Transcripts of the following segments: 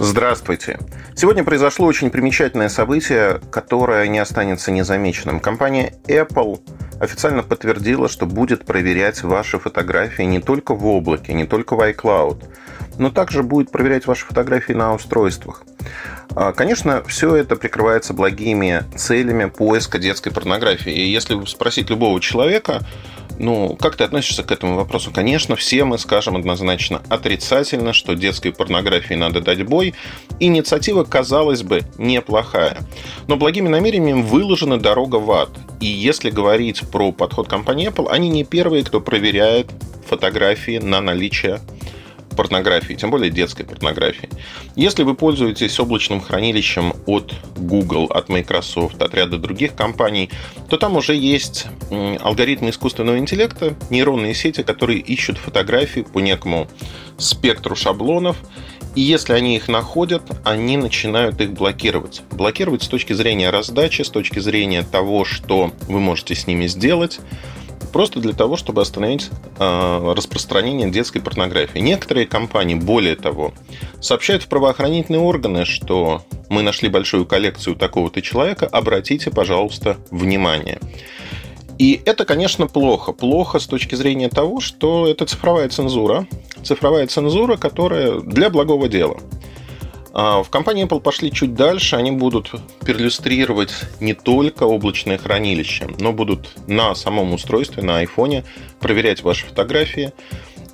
Здравствуйте. Сегодня произошло очень примечательное событие, которое не останется незамеченным. Компания Apple официально подтвердила, что будет проверять ваши фотографии не только в облаке, не только в iCloud, но также будет проверять ваши фотографии на устройствах. А, конечно, все это прикрывается благими целями поиска детской порнографии. И если спросить любого человека, ну, как ты относишься к этому вопросу? Конечно, все мы скажем однозначно отрицательно, что детской порнографии надо дать бой. Инициатива, казалось бы, неплохая. Но благими намерениями выложена дорога в ад. И если говорить про подход компании Apple, они не первые, кто проверяет фотографии на наличие порнографии, тем более детской порнографии. Если вы пользуетесь облачным хранилищем от Google, от Microsoft, от ряда других компаний, то там уже есть алгоритмы искусственного интеллекта, нейронные сети, которые ищут фотографии по некому спектру шаблонов, и если они их находят, они начинают их блокировать. Блокировать с точки зрения раздачи, с точки зрения того, что вы можете с ними сделать просто для того, чтобы остановить э, распространение детской порнографии. Некоторые компании, более того, сообщают в правоохранительные органы, что мы нашли большую коллекцию такого-то человека, обратите, пожалуйста, внимание. И это, конечно, плохо. Плохо с точки зрения того, что это цифровая цензура. Цифровая цензура, которая для благого дела. А, в компании Apple пошли чуть дальше. Они будут перлюстрировать не только облачное хранилище, но будут на самом устройстве, на iPhone проверять ваши фотографии,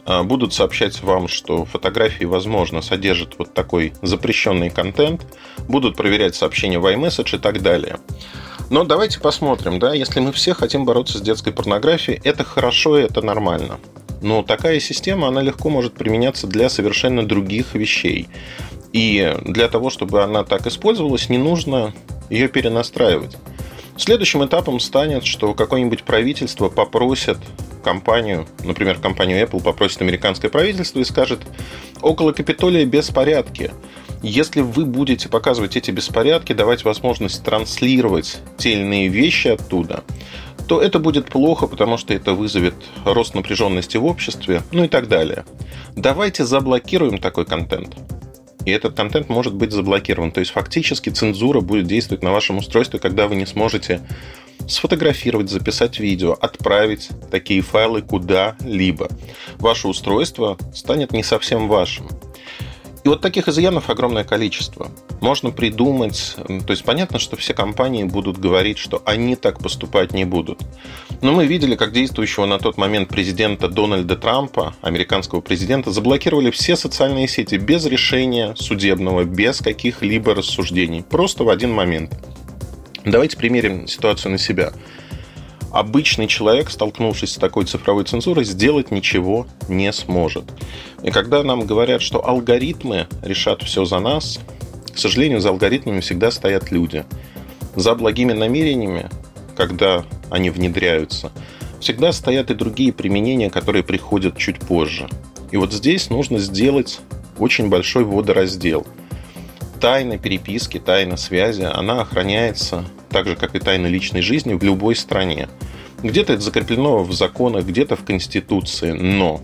а, будут сообщать вам, что фотографии, возможно, содержат вот такой запрещенный контент, будут проверять сообщения в iMessage и так далее. Но давайте посмотрим, да, если мы все хотим бороться с детской порнографией, это хорошо и это нормально. Но такая система, она легко может применяться для совершенно других вещей. И для того, чтобы она так использовалась, не нужно ее перенастраивать. Следующим этапом станет, что какое-нибудь правительство попросит компанию, например, компанию Apple попросит американское правительство и скажет, около Капитолия беспорядки. Если вы будете показывать эти беспорядки, давать возможность транслировать те или иные вещи оттуда, то это будет плохо, потому что это вызовет рост напряженности в обществе, ну и так далее. Давайте заблокируем такой контент и этот контент может быть заблокирован. То есть фактически цензура будет действовать на вашем устройстве, когда вы не сможете сфотографировать, записать видео, отправить такие файлы куда-либо. Ваше устройство станет не совсем вашим. И вот таких изъянов огромное количество. Можно придумать, то есть понятно, что все компании будут говорить, что они так поступать не будут. Но мы видели, как действующего на тот момент президента Дональда Трампа, американского президента, заблокировали все социальные сети без решения судебного, без каких-либо рассуждений. Просто в один момент. Давайте примерим ситуацию на себя обычный человек, столкнувшись с такой цифровой цензурой, сделать ничего не сможет. И когда нам говорят, что алгоритмы решат все за нас, к сожалению, за алгоритмами всегда стоят люди. За благими намерениями, когда они внедряются, всегда стоят и другие применения, которые приходят чуть позже. И вот здесь нужно сделать очень большой водораздел. Тайна переписки, тайна связи, она охраняется так же, как и тайна личной жизни в любой стране. Где-то это закреплено в законах, где-то в Конституции, но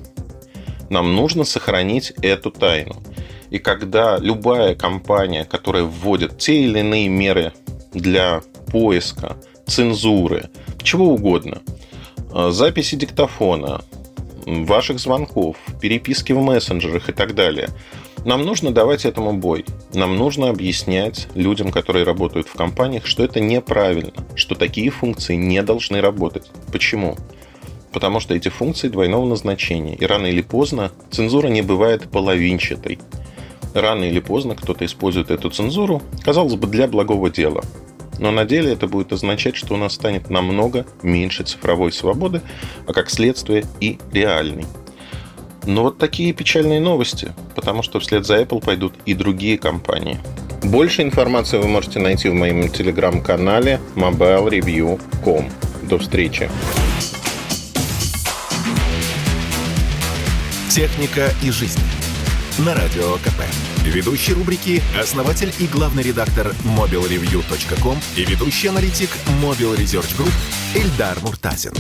нам нужно сохранить эту тайну. И когда любая компания, которая вводит те или иные меры для поиска, цензуры, чего угодно, э, записи диктофона, ваших звонков, переписки в мессенджерах и так далее – нам нужно давать этому бой. Нам нужно объяснять людям, которые работают в компаниях, что это неправильно, что такие функции не должны работать. Почему? Потому что эти функции двойного назначения. И рано или поздно цензура не бывает половинчатой. Рано или поздно кто-то использует эту цензуру, казалось бы, для благого дела. Но на деле это будет означать, что у нас станет намного меньше цифровой свободы, а как следствие и реальной. Но вот такие печальные новости, потому что вслед за Apple пойдут и другие компании. Больше информации вы можете найти в моем телеграм-канале mobilereview.com. До встречи! «Техника и жизнь» на Радио КП. Ведущий рубрики – основатель и главный редактор mobilereview.com и ведущий аналитик Mobile Research Group Эльдар Муртазин.